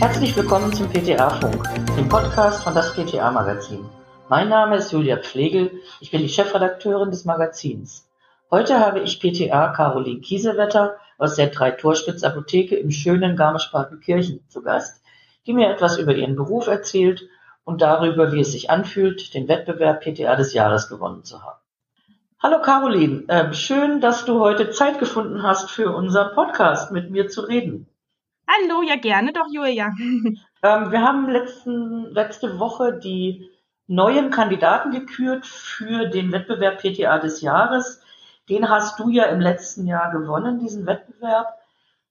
Herzlich willkommen zum PTA-Funk, dem Podcast von das PTA-Magazin. Mein Name ist Julia Pflegel, ich bin die Chefredakteurin des Magazins. Heute habe ich PTA Caroline Kiesewetter aus der Drei-Torspitz-Apotheke im schönen Garmisch-Partenkirchen zu Gast, die mir etwas über ihren Beruf erzählt und darüber, wie es sich anfühlt, den Wettbewerb PTA des Jahres gewonnen zu haben. Hallo Caroline, äh, schön, dass du heute Zeit gefunden hast, für unseren Podcast mit mir zu reden. Hallo, ja gerne doch, Julia. Ähm, wir haben letzten, letzte Woche die neuen Kandidaten gekürt für den Wettbewerb PTA des Jahres. Den hast du ja im letzten Jahr gewonnen, diesen Wettbewerb.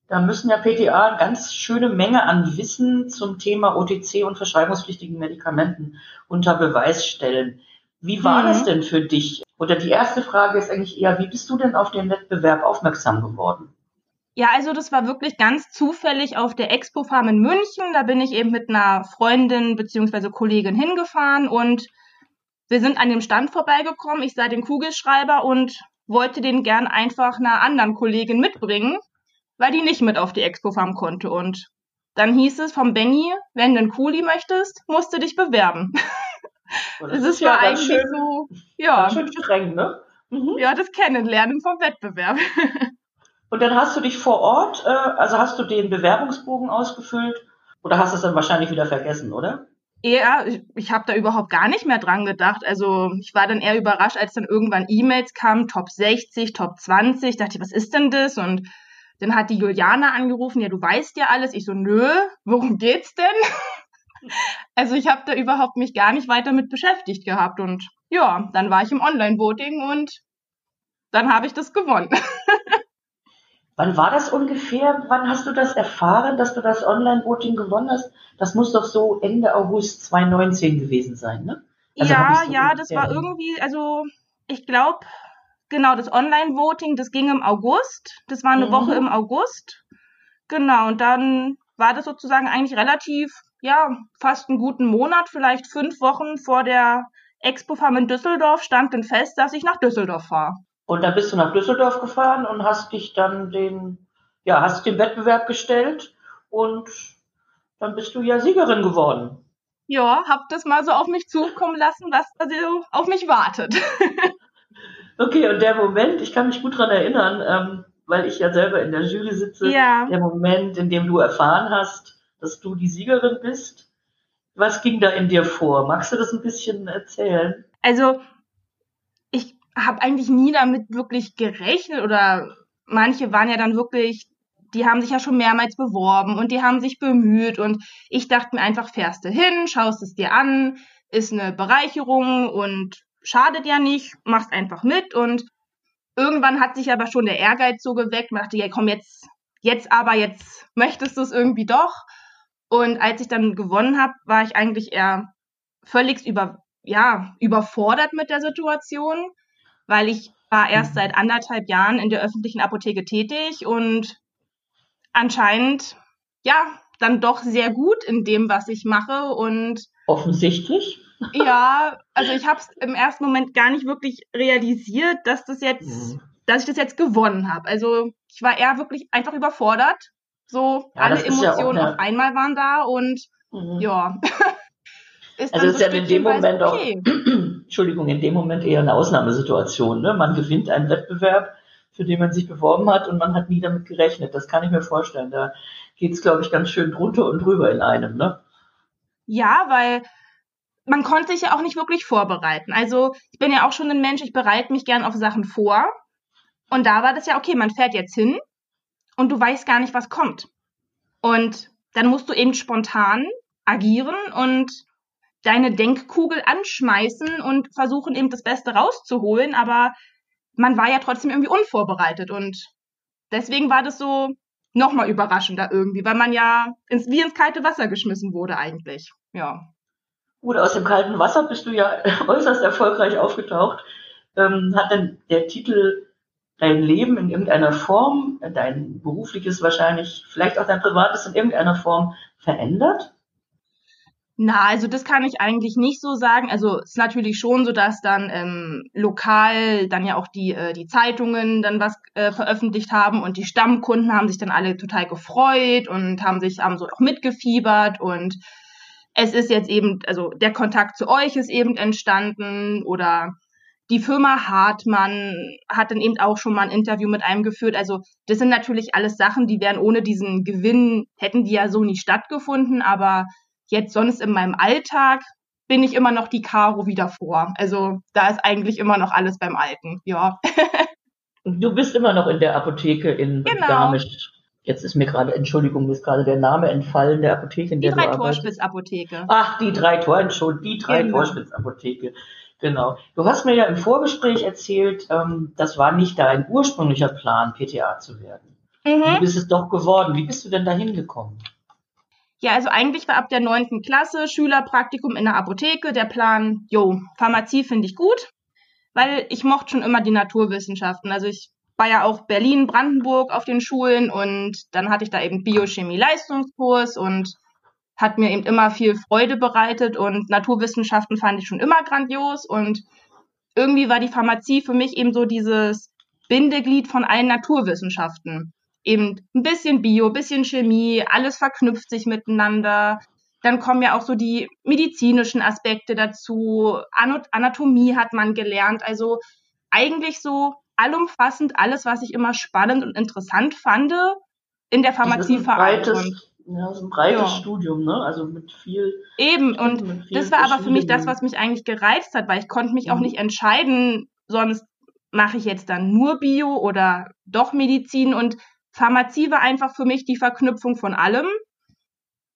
Da müssen ja PTA eine ganz schöne Menge an Wissen zum Thema OTC und verschreibungspflichtigen Medikamenten unter Beweis stellen. Wie war mhm. das denn für dich? Oder die erste Frage ist eigentlich eher, wie bist du denn auf den Wettbewerb aufmerksam geworden? Ja, also das war wirklich ganz zufällig auf der Expo Farm in München. Da bin ich eben mit einer Freundin beziehungsweise Kollegin hingefahren und wir sind an dem Stand vorbeigekommen. Ich sah den Kugelschreiber und wollte den gern einfach einer anderen Kollegin mitbringen, weil die nicht mit auf die Expo Farm konnte. Und dann hieß es vom Benny, wenn du einen Kuli möchtest, musst du dich bewerben. Das, das ist ja eigentlich schön, so, ja. schön streng, ne? Mhm. Ja, das Kennenlernen vom Wettbewerb. Und dann hast du dich vor Ort, äh, also hast du den Bewerbungsbogen ausgefüllt oder hast es dann wahrscheinlich wieder vergessen, oder? Ja, ich, ich habe da überhaupt gar nicht mehr dran gedacht. Also ich war dann eher überrascht, als dann irgendwann E-Mails kamen, Top 60, Top 20. Dachte ich, was ist denn das? Und dann hat die Juliane angerufen, ja, du weißt ja alles. Ich so, nö, worum geht's denn? also ich habe da überhaupt mich gar nicht weiter mit beschäftigt gehabt. Und ja, dann war ich im Online-Voting und dann habe ich das gewonnen. Wann war das ungefähr? Wann hast du das erfahren, dass du das Online-Voting gewonnen hast? Das muss doch so Ende August 2019 gewesen sein, ne? Also ja, so ja, das war irgendwie, also ich glaube, genau, das Online-Voting, das ging im August. Das war eine mhm. Woche im August. Genau, und dann war das sozusagen eigentlich relativ, ja, fast einen guten Monat, vielleicht fünf Wochen vor der Expo-Farm in Düsseldorf stand dann fest, dass ich nach Düsseldorf fahre. Und dann bist du nach Düsseldorf gefahren und hast dich dann den, ja, hast den Wettbewerb gestellt und dann bist du ja Siegerin geworden. Ja, hab das mal so auf mich zukommen lassen, was da so auf mich wartet. okay, und der Moment, ich kann mich gut dran erinnern, ähm, weil ich ja selber in der Jury sitze, ja. der Moment, in dem du erfahren hast, dass du die Siegerin bist. Was ging da in dir vor? Magst du das ein bisschen erzählen? Also habe eigentlich nie damit wirklich gerechnet oder manche waren ja dann wirklich, die haben sich ja schon mehrmals beworben und die haben sich bemüht und ich dachte mir einfach, fährst du hin, schaust es dir an, ist eine Bereicherung und schadet ja nicht, machst einfach mit und irgendwann hat sich aber schon der Ehrgeiz so geweckt, man dachte, ja komm jetzt, jetzt aber, jetzt möchtest du es irgendwie doch. Und als ich dann gewonnen habe, war ich eigentlich eher völlig über, ja, überfordert mit der Situation weil ich war erst seit anderthalb Jahren in der öffentlichen Apotheke tätig und anscheinend, ja, dann doch sehr gut in dem, was ich mache und offensichtlich. Ja, also ich habe es im ersten Moment gar nicht wirklich realisiert, dass das jetzt, mhm. dass ich das jetzt gewonnen habe. Also ich war eher wirklich einfach überfordert. So ja, alle Emotionen ja auf einmal waren da und mhm. ja. ist also ist ja in dem Moment okay. auch, Entschuldigung, in dem Moment eher eine Ausnahmesituation. Ne? Man gewinnt einen Wettbewerb, für den man sich beworben hat und man hat nie damit gerechnet. Das kann ich mir vorstellen. Da geht es, glaube ich, ganz schön drunter und drüber in einem. Ne? Ja, weil man konnte sich ja auch nicht wirklich vorbereiten. Also ich bin ja auch schon ein Mensch, ich bereite mich gern auf Sachen vor. Und da war das ja, okay, man fährt jetzt hin und du weißt gar nicht, was kommt. Und dann musst du eben spontan agieren und deine Denkkugel anschmeißen und versuchen eben das Beste rauszuholen, aber man war ja trotzdem irgendwie unvorbereitet und deswegen war das so nochmal überraschender irgendwie, weil man ja ins, wie ins kalte Wasser geschmissen wurde eigentlich. Ja. Gut, aus dem kalten Wasser bist du ja äußerst erfolgreich aufgetaucht. Ähm, hat denn der Titel dein Leben in irgendeiner Form, dein berufliches wahrscheinlich, vielleicht auch dein privates in irgendeiner Form verändert? Na, also das kann ich eigentlich nicht so sagen. Also es ist natürlich schon so, dass dann ähm, lokal dann ja auch die, äh, die Zeitungen dann was äh, veröffentlicht haben und die Stammkunden haben sich dann alle total gefreut und haben sich haben so auch mitgefiebert und es ist jetzt eben, also der Kontakt zu euch ist eben entstanden oder die Firma Hartmann hat dann eben auch schon mal ein Interview mit einem geführt. Also das sind natürlich alles Sachen, die wären ohne diesen Gewinn, hätten die ja so nie stattgefunden, aber Jetzt sonst in meinem Alltag bin ich immer noch die Caro wie davor. Also da ist eigentlich immer noch alles beim Alten, ja. du bist immer noch in der Apotheke in genau. Garmisch. Jetzt ist mir gerade, Entschuldigung, mir ist gerade der Name entfallen der Apotheke, in der die drei Torspitz-Apotheke. Ach, die drei Tor, Entschuldigung, die drei genau. Torspitz-Apotheke. Genau. Du hast mir ja im Vorgespräch erzählt, ähm, das war nicht dein ursprünglicher Plan, PTA zu werden. Mhm. Du bist es doch geworden. Wie bist du denn da hingekommen? Ja, also eigentlich war ab der neunten Klasse Schülerpraktikum in der Apotheke der Plan, jo, Pharmazie finde ich gut, weil ich mochte schon immer die Naturwissenschaften. Also ich war ja auch Berlin, Brandenburg auf den Schulen und dann hatte ich da eben Biochemie-Leistungskurs und hat mir eben immer viel Freude bereitet und Naturwissenschaften fand ich schon immer grandios und irgendwie war die Pharmazie für mich eben so dieses Bindeglied von allen Naturwissenschaften eben ein bisschen Bio, ein bisschen Chemie, alles verknüpft sich miteinander. Dann kommen ja auch so die medizinischen Aspekte dazu. Anatomie hat man gelernt. Also eigentlich so allumfassend alles, was ich immer spannend und interessant fand, in der Pharmazie vereint. Ja, so ein breites ja. Studium, ne? Also mit viel. Eben, und das war aber für mich das, was mich eigentlich gereizt hat, weil ich konnte mich mhm. auch nicht entscheiden, sonst mache ich jetzt dann nur Bio oder doch Medizin und Pharmazie war einfach für mich die Verknüpfung von allem.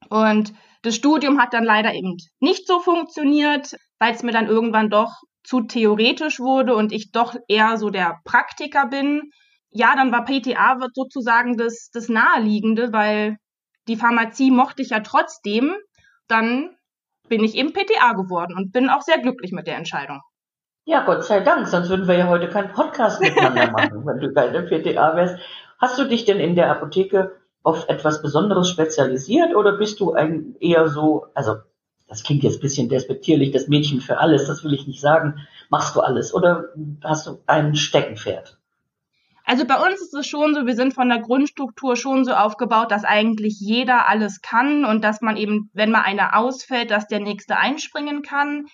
Und das Studium hat dann leider eben nicht so funktioniert, weil es mir dann irgendwann doch zu theoretisch wurde und ich doch eher so der Praktiker bin. Ja, dann war PTA sozusagen das, das Naheliegende, weil die Pharmazie mochte ich ja trotzdem. Dann bin ich eben PTA geworden und bin auch sehr glücklich mit der Entscheidung. Ja, Gott sei Dank, sonst würden wir ja heute keinen Podcast miteinander machen, wenn du keine PTA wärst. Hast du dich denn in der Apotheke auf etwas Besonderes spezialisiert oder bist du ein eher so, also das klingt jetzt ein bisschen despektierlich, das Mädchen für alles, das will ich nicht sagen, machst du alles oder hast du ein Steckenpferd? Also bei uns ist es schon so, wir sind von der Grundstruktur schon so aufgebaut, dass eigentlich jeder alles kann und dass man eben, wenn mal einer ausfällt, dass der nächste einspringen kann.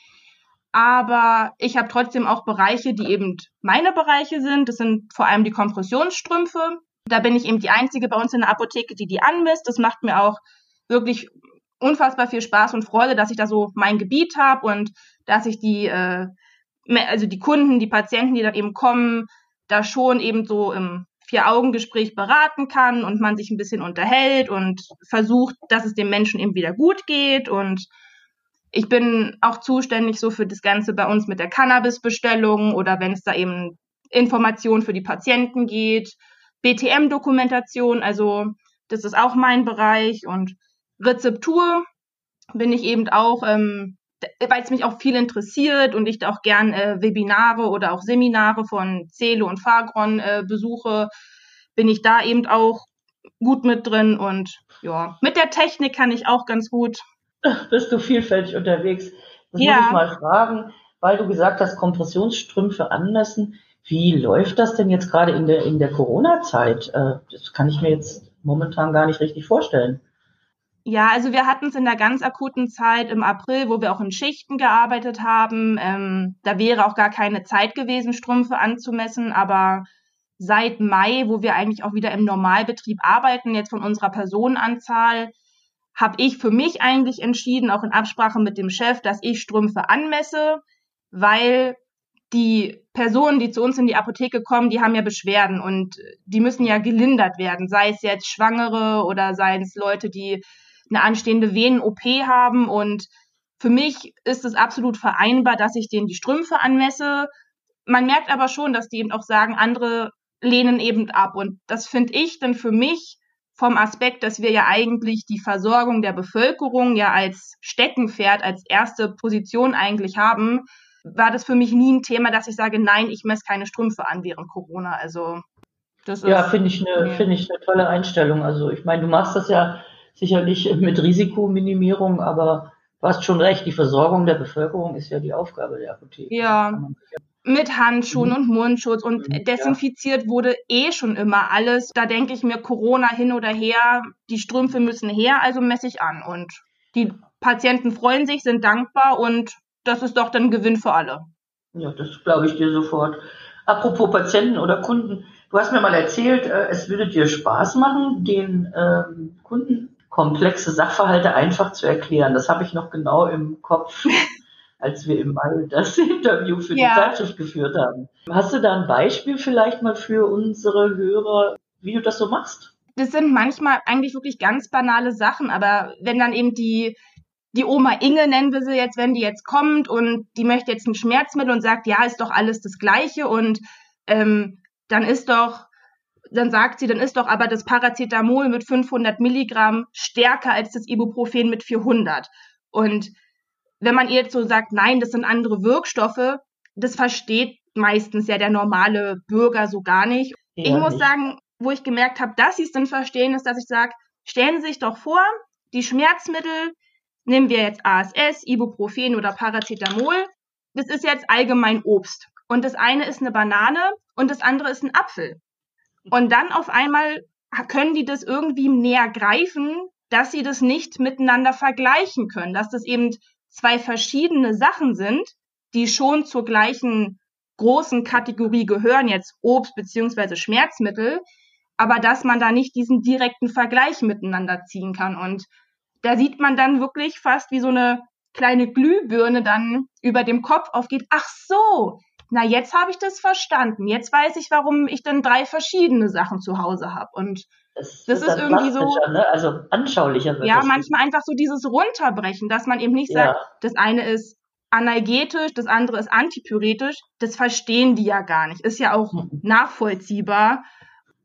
Aber ich habe trotzdem auch Bereiche, die eben meine Bereiche sind. Das sind vor allem die Kompressionsstrümpfe. Da bin ich eben die Einzige bei uns in der Apotheke, die die anmisst. Das macht mir auch wirklich unfassbar viel Spaß und Freude, dass ich da so mein Gebiet habe und dass ich die, äh, also die Kunden, die Patienten, die dann eben kommen, da schon eben so im Vier-Augen-Gespräch beraten kann und man sich ein bisschen unterhält und versucht, dass es dem Menschen eben wieder gut geht. Und ich bin auch zuständig so für das Ganze bei uns mit der Cannabis-Bestellung oder wenn es da eben Informationen für die Patienten geht BTM-Dokumentation, also das ist auch mein Bereich und Rezeptur bin ich eben auch, ähm, weil es mich auch viel interessiert und ich da auch gern äh, Webinare oder auch Seminare von Celo und Fagron äh, besuche, bin ich da eben auch gut mit drin und ja, mit der Technik kann ich auch ganz gut. Bist du vielfältig unterwegs? Das ja. muss ich mal fragen, weil du gesagt hast, Kompressionsstrümpfe anmessen. Wie läuft das denn jetzt gerade in der, in der Corona-Zeit? Äh, das kann ich mir jetzt momentan gar nicht richtig vorstellen. Ja, also wir hatten es in der ganz akuten Zeit im April, wo wir auch in Schichten gearbeitet haben. Ähm, da wäre auch gar keine Zeit gewesen, Strümpfe anzumessen. Aber seit Mai, wo wir eigentlich auch wieder im Normalbetrieb arbeiten, jetzt von unserer Personenanzahl, habe ich für mich eigentlich entschieden, auch in Absprache mit dem Chef, dass ich Strümpfe anmesse, weil die Personen, die zu uns in die Apotheke kommen, die haben ja Beschwerden und die müssen ja gelindert werden, sei es jetzt Schwangere oder sei es Leute, die eine anstehende Venen-OP haben. Und für mich ist es absolut vereinbar, dass ich denen die Strümpfe anmesse. Man merkt aber schon, dass die eben auch sagen, andere lehnen eben ab. Und das finde ich dann für mich vom Aspekt, dass wir ja eigentlich die Versorgung der Bevölkerung ja als Steckenpferd, als erste Position eigentlich haben, war das für mich nie ein Thema, dass ich sage, nein, ich messe keine Strümpfe an während Corona. Also das ist, ja, finde ich eine, ich eine tolle Einstellung. Also ich meine, du machst das ja sicherlich mit Risikominimierung, aber Du hast schon recht, die Versorgung der Bevölkerung ist ja die Aufgabe der Apotheke. Ja. Mit Handschuhen mhm. und Mundschutz und mhm, desinfiziert ja. wurde eh schon immer alles. Da denke ich mir, Corona hin oder her, die Strümpfe müssen her, also messe ich an. Und die Patienten freuen sich, sind dankbar und das ist doch dann Gewinn für alle. Ja, das glaube ich dir sofort. Apropos Patienten oder Kunden, du hast mir mal erzählt, äh, es würde dir Spaß machen, den ähm, Kunden komplexe Sachverhalte einfach zu erklären. Das habe ich noch genau im Kopf, als wir im Mai das Interview für ja. die Zeitschrift geführt haben. Hast du da ein Beispiel vielleicht mal für unsere Hörer, wie du das so machst? Das sind manchmal eigentlich wirklich ganz banale Sachen, aber wenn dann eben die die Oma Inge nennen wir sie jetzt, wenn die jetzt kommt und die möchte jetzt ein Schmerzmittel und sagt, ja, ist doch alles das Gleiche und ähm, dann ist doch, dann sagt sie, dann ist doch aber das Paracetamol mit 500 Milligramm stärker als das Ibuprofen mit 400. Und wenn man ihr jetzt so sagt, nein, das sind andere Wirkstoffe, das versteht meistens ja der normale Bürger so gar nicht. Ja, ich muss nicht. sagen, wo ich gemerkt habe, dass sie es dann verstehen, ist, dass ich sage, stellen Sie sich doch vor, die Schmerzmittel, Nehmen wir jetzt ASS, Ibuprofen oder Paracetamol. Das ist jetzt allgemein Obst. Und das eine ist eine Banane und das andere ist ein Apfel. Und dann auf einmal können die das irgendwie näher greifen, dass sie das nicht miteinander vergleichen können, dass das eben zwei verschiedene Sachen sind, die schon zur gleichen großen Kategorie gehören, jetzt Obst beziehungsweise Schmerzmittel, aber dass man da nicht diesen direkten Vergleich miteinander ziehen kann. Und da sieht man dann wirklich fast wie so eine kleine Glühbirne dann über dem Kopf aufgeht. Ach so, na jetzt habe ich das verstanden. Jetzt weiß ich, warum ich dann drei verschiedene Sachen zu Hause habe. Und das, das ist irgendwie so. Ne? Also anschaulicher. ja, manchmal einfach so dieses Runterbrechen, dass man eben nicht ja. sagt, das eine ist analgetisch, das andere ist antipyretisch. Das verstehen die ja gar nicht. Ist ja auch mhm. nachvollziehbar.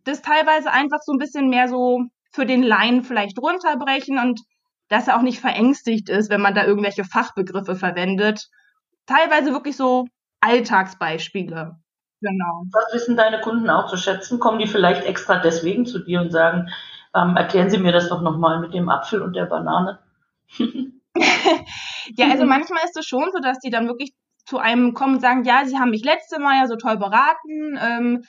Das teilweise einfach so ein bisschen mehr so für den Laien vielleicht runterbrechen und dass er auch nicht verängstigt ist, wenn man da irgendwelche Fachbegriffe verwendet. Teilweise wirklich so Alltagsbeispiele. Genau. Was wissen deine Kunden auch zu schätzen? Kommen die vielleicht extra deswegen zu dir und sagen, ähm, erklären Sie mir das doch nochmal mit dem Apfel und der Banane? ja, also manchmal ist es schon so, dass die dann wirklich zu einem kommen und sagen, ja, Sie haben mich letzte Mal ja so toll beraten. Ähm,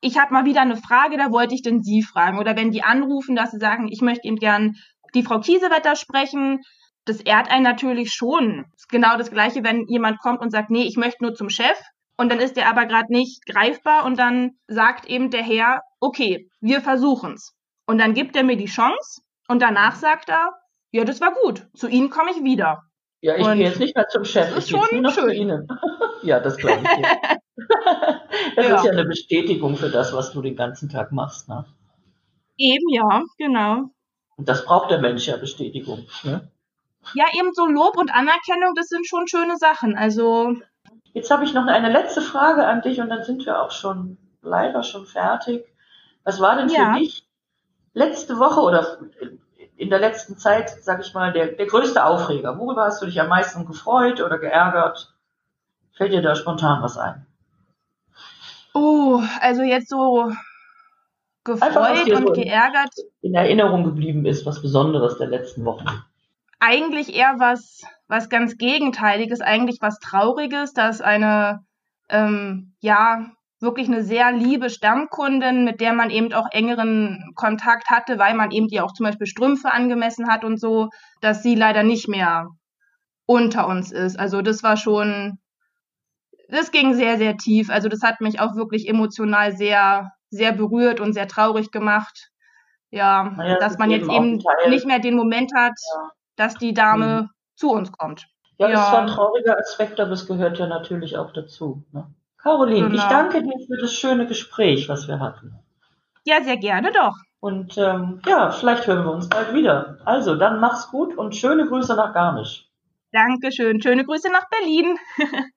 ich habe mal wieder eine Frage, da wollte ich denn Sie fragen. Oder wenn die anrufen, dass sie sagen, ich möchte Ihnen gern die Frau Kiesewetter sprechen. Das ehrt einen natürlich schon. ist genau das Gleiche, wenn jemand kommt und sagt, nee, ich möchte nur zum Chef. Und dann ist der aber gerade nicht greifbar und dann sagt eben der Herr, okay, wir versuchen's. Und dann gibt er mir die Chance und danach sagt er, ja, das war gut, zu Ihnen komme ich wieder. Ja, ich und gehe jetzt nicht mehr zum Chef, ich gehe nur noch schön. zu Ihnen. ja, das glaube ich. Das ja. ist ja eine Bestätigung für das, was du den ganzen Tag machst. Ne? Eben, ja, genau. Und das braucht der Mensch ja Bestätigung. Ne? Ja, eben so Lob und Anerkennung, das sind schon schöne Sachen. Also. Jetzt habe ich noch eine letzte Frage an dich und dann sind wir auch schon leider schon fertig. Was war denn für ja. dich letzte Woche oder in der letzten Zeit, sag ich mal, der, der größte Aufreger? Worüber hast du dich am meisten gefreut oder geärgert? Fällt dir da spontan was ein? Oh, also jetzt so gefreut und so geärgert. In Erinnerung geblieben ist, was Besonderes der letzten Wochen. Eigentlich eher was, was ganz Gegenteiliges, eigentlich was Trauriges, dass eine, ähm, ja, wirklich eine sehr liebe Stammkundin, mit der man eben auch engeren Kontakt hatte, weil man eben ihr auch zum Beispiel Strümpfe angemessen hat und so, dass sie leider nicht mehr unter uns ist. Also das war schon, das ging sehr, sehr tief. Also das hat mich auch wirklich emotional sehr sehr berührt und sehr traurig gemacht. Ja, naja, dass man jetzt eben nicht mehr den Moment hat, ja. dass die Dame mhm. zu uns kommt. Ja, ja, das ist ein trauriger Aspekt, aber es gehört ja natürlich auch dazu. Ne? Caroline, genau. ich danke dir für das schöne Gespräch, was wir hatten. Ja, sehr gerne doch. Und ähm, ja, vielleicht hören wir uns bald wieder. Also, dann mach's gut und schöne Grüße nach Garmisch. Dankeschön. Schöne Grüße nach Berlin.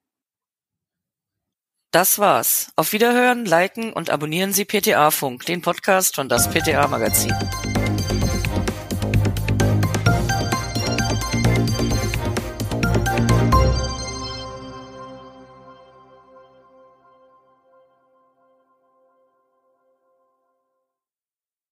Das war's. Auf Wiederhören, liken und abonnieren Sie PTA Funk, den Podcast von das PTA Magazin.